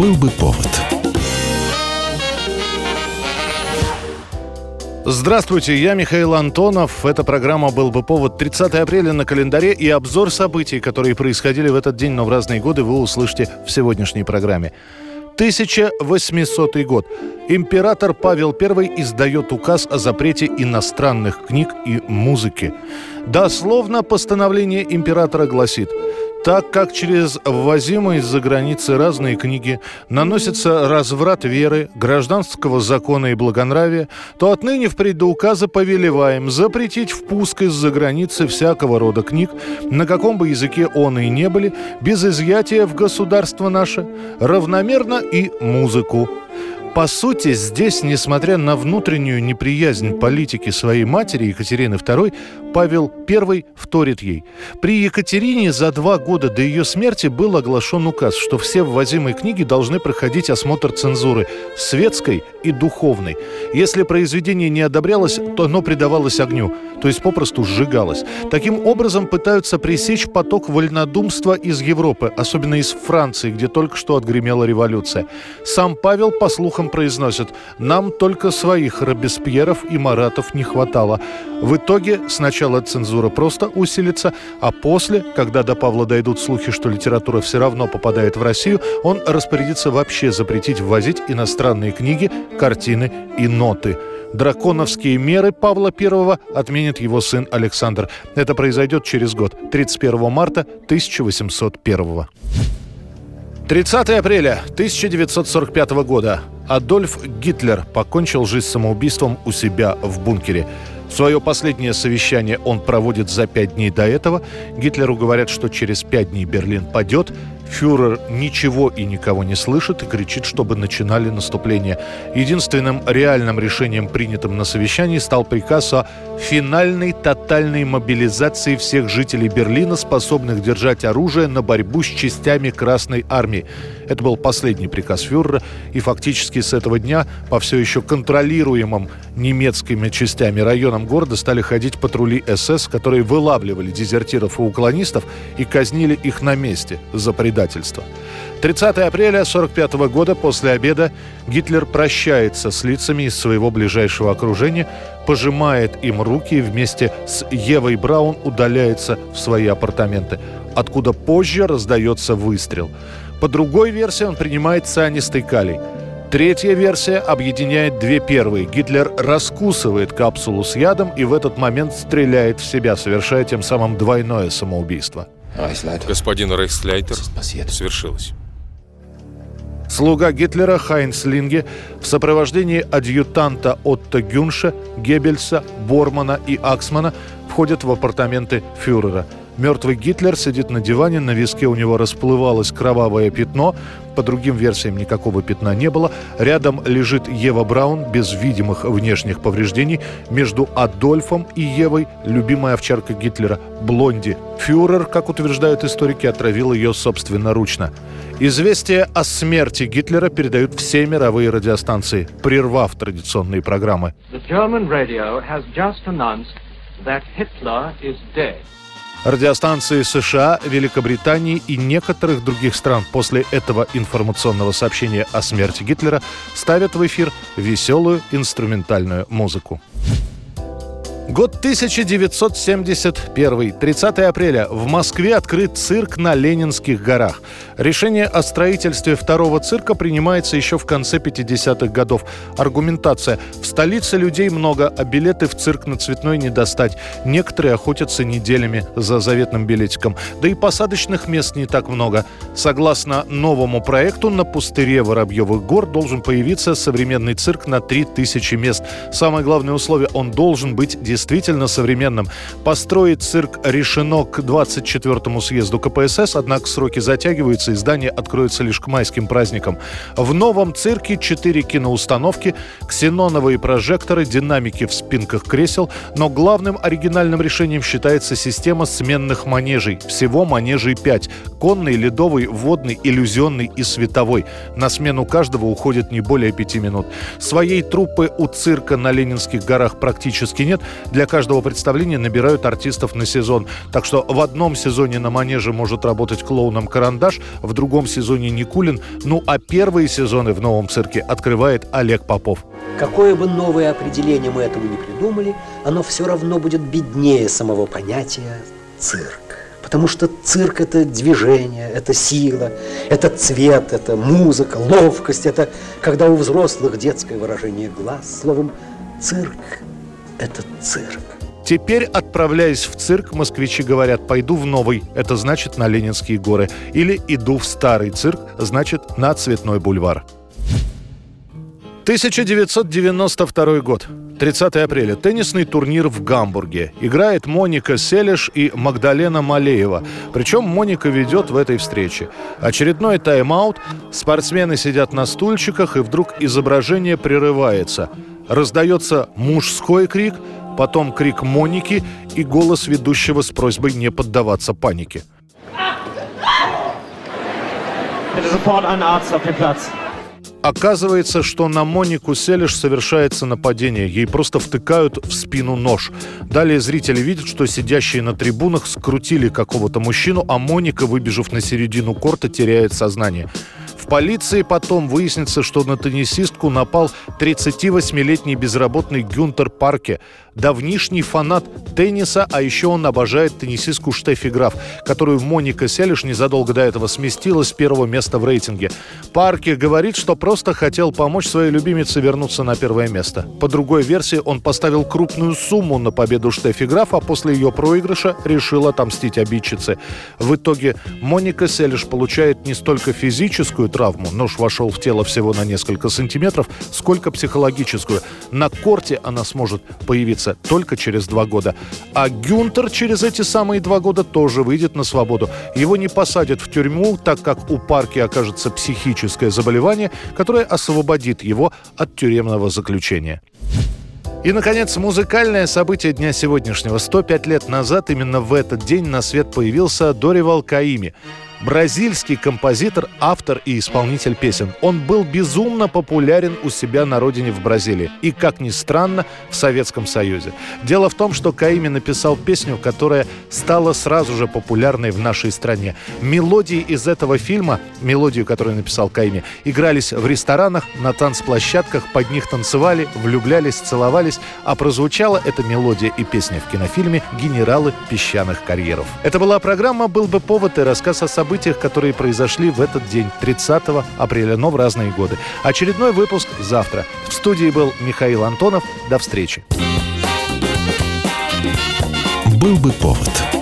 Был бы повод. Здравствуйте, я Михаил Антонов. Эта программа «Был бы повод» 30 апреля на календаре и обзор событий, которые происходили в этот день, но в разные годы, вы услышите в сегодняшней программе. 1800 год. Император Павел I издает указ о запрете иностранных книг и музыки. Дословно постановление императора гласит – так как через ввозимые из-за границы разные книги наносится разврат веры, гражданского закона и благонравия, то отныне впредь до указа повелеваем запретить впуск из-за границы всякого рода книг, на каком бы языке он и не были, без изъятия в государство наше, равномерно и музыку, по сути, здесь, несмотря на внутреннюю неприязнь политики своей матери Екатерины II, Павел I вторит ей. При Екатерине за два года до ее смерти был оглашен указ, что все ввозимые книги должны проходить осмотр цензуры светской и духовной. Если произведение не одобрялось, то оно предавалось огню, то есть попросту сжигалось. Таким образом пытаются пресечь поток вольнодумства из Европы, особенно из Франции, где только что отгремела революция. Сам Павел, по слухам, слухом произносят «Нам только своих Робеспьеров и Маратов не хватало». В итоге сначала цензура просто усилится, а после, когда до Павла дойдут слухи, что литература все равно попадает в Россию, он распорядится вообще запретить ввозить иностранные книги, картины и ноты. Драконовские меры Павла I отменит его сын Александр. Это произойдет через год, 31 марта 1801 30 апреля 1945 года. Адольф Гитлер покончил жизнь самоубийством у себя в бункере. Свое последнее совещание он проводит за пять дней до этого. Гитлеру говорят, что через пять дней Берлин падет. Фюрер ничего и никого не слышит и кричит, чтобы начинали наступление. Единственным реальным решением, принятым на совещании, стал приказ о финальной тотальной мобилизации всех жителей Берлина, способных держать оружие на борьбу с частями Красной Армии. Это был последний приказ фюрера, и фактически с этого дня по все еще контролируемым немецкими частями районам города стали ходить патрули СС, которые вылавливали дезертиров и уклонистов и казнили их на месте за предательство предательства. 30 апреля 1945 года после обеда Гитлер прощается с лицами из своего ближайшего окружения, пожимает им руки и вместе с Евой Браун удаляется в свои апартаменты, откуда позже раздается выстрел. По другой версии он принимает цианистый калий. Третья версия объединяет две первые. Гитлер раскусывает капсулу с ядом и в этот момент стреляет в себя, совершая тем самым двойное самоубийство. Господин Рейхсляйтер, свершилось. Слуга Гитлера Хайнс Линге в сопровождении адъютанта Отто Гюнша, Геббельса, Бормана и Аксмана входят в апартаменты фюрера – Мертвый Гитлер сидит на диване, на виске у него расплывалось кровавое пятно. По другим версиям никакого пятна не было. Рядом лежит Ева Браун без видимых внешних повреждений. Между Адольфом и Евой любимая овчарка Гитлера – Блонди. Фюрер, как утверждают историки, отравил ее собственноручно. Известие о смерти Гитлера передают все мировые радиостанции, прервав традиционные программы. The German radio has just announced that Hitler is dead. Радиостанции США, Великобритании и некоторых других стран после этого информационного сообщения о смерти Гитлера ставят в эфир веселую инструментальную музыку. Год 1971. 30 апреля. В Москве открыт цирк на Ленинских горах. Решение о строительстве второго цирка принимается еще в конце 50-х годов. Аргументация. В столице людей много, а билеты в цирк на цветной не достать. Некоторые охотятся неделями за заветным билетиком. Да и посадочных мест не так много. Согласно новому проекту, на пустыре Воробьевых гор должен появиться современный цирк на 3000 мест. Самое главное условие – он должен быть действительно современным. Построить цирк решено к 24-му съезду КПСС, однако сроки затягиваются, и здание откроется лишь к майским праздникам. В новом цирке 4 киноустановки, ксеноновые прожекторы, динамики в спинках кресел, но главным оригинальным решением считается система сменных манежей. Всего манежей 5. Конный, ледовый, водный, иллюзионный и световой. На смену каждого уходит не более пяти минут. Своей труппы у цирка на Ленинских горах практически нет. Для каждого представления набирают артистов на сезон. Так что в одном сезоне на манеже может работать клоуном Карандаш, в другом сезоне Никулин. Ну а первые сезоны в новом цирке открывает Олег Попов. Какое бы новое определение мы этому не придумали, оно все равно будет беднее самого понятия цирк. Потому что цирк – это движение, это сила, это цвет, это музыка, ловкость, это когда у взрослых детское выражение глаз. Словом, цирк – это цирк. Теперь, отправляясь в цирк, москвичи говорят «пойду в новый», это значит на Ленинские горы, или «иду в старый цирк», значит на Цветной бульвар. 1992 год. 30 апреля. Теннисный турнир в Гамбурге. Играет Моника Селиш и Магдалена Малеева. Причем Моника ведет в этой встрече. Очередной тайм-аут. Спортсмены сидят на стульчиках, и вдруг изображение прерывается. Раздается мужской крик, потом крик Моники и голос ведущего с просьбой не поддаваться панике. Bitte. Оказывается, что на Монику Селиш совершается нападение. Ей просто втыкают в спину нож. Далее зрители видят, что сидящие на трибунах скрутили какого-то мужчину, а Моника, выбежав на середину корта, теряет сознание полиции потом выяснится, что на теннисистку напал 38-летний безработный Гюнтер Парке, давнишний фанат тенниса, а еще он обожает теннисистку Штефи Граф, которую Моника Селиш незадолго до этого сместила с первого места в рейтинге. Парке говорит, что просто хотел помочь своей любимице вернуться на первое место. По другой версии, он поставил крупную сумму на победу Штефи Граф, а после ее проигрыша решил отомстить обидчице. В итоге Моника Селиш получает не столько физическую травму, нож вошел в тело всего на несколько сантиметров, сколько психологическую. На корте она сможет появиться только через два года. А Гюнтер через эти самые два года тоже выйдет на свободу. Его не посадят в тюрьму, так как у Парки окажется психическое заболевание, которое освободит его от тюремного заключения. И, наконец, музыкальное событие дня сегодняшнего. 105 лет назад именно в этот день на свет появился Доривал Каими – бразильский композитор, автор и исполнитель песен. Он был безумно популярен у себя на родине в Бразилии и, как ни странно, в Советском Союзе. Дело в том, что Каими написал песню, которая стала сразу же популярной в нашей стране. Мелодии из этого фильма, мелодию, которую написал Каими, игрались в ресторанах, на танцплощадках, под них танцевали, влюблялись, целовались, а прозвучала эта мелодия и песня в кинофильме «Генералы песчаных карьеров». Это была программа «Был бы повод» и рассказ о событиях событиях, которые произошли в этот день, 30 апреля, но в разные годы. Очередной выпуск завтра. В студии был Михаил Антонов. До встречи. Был бы повод.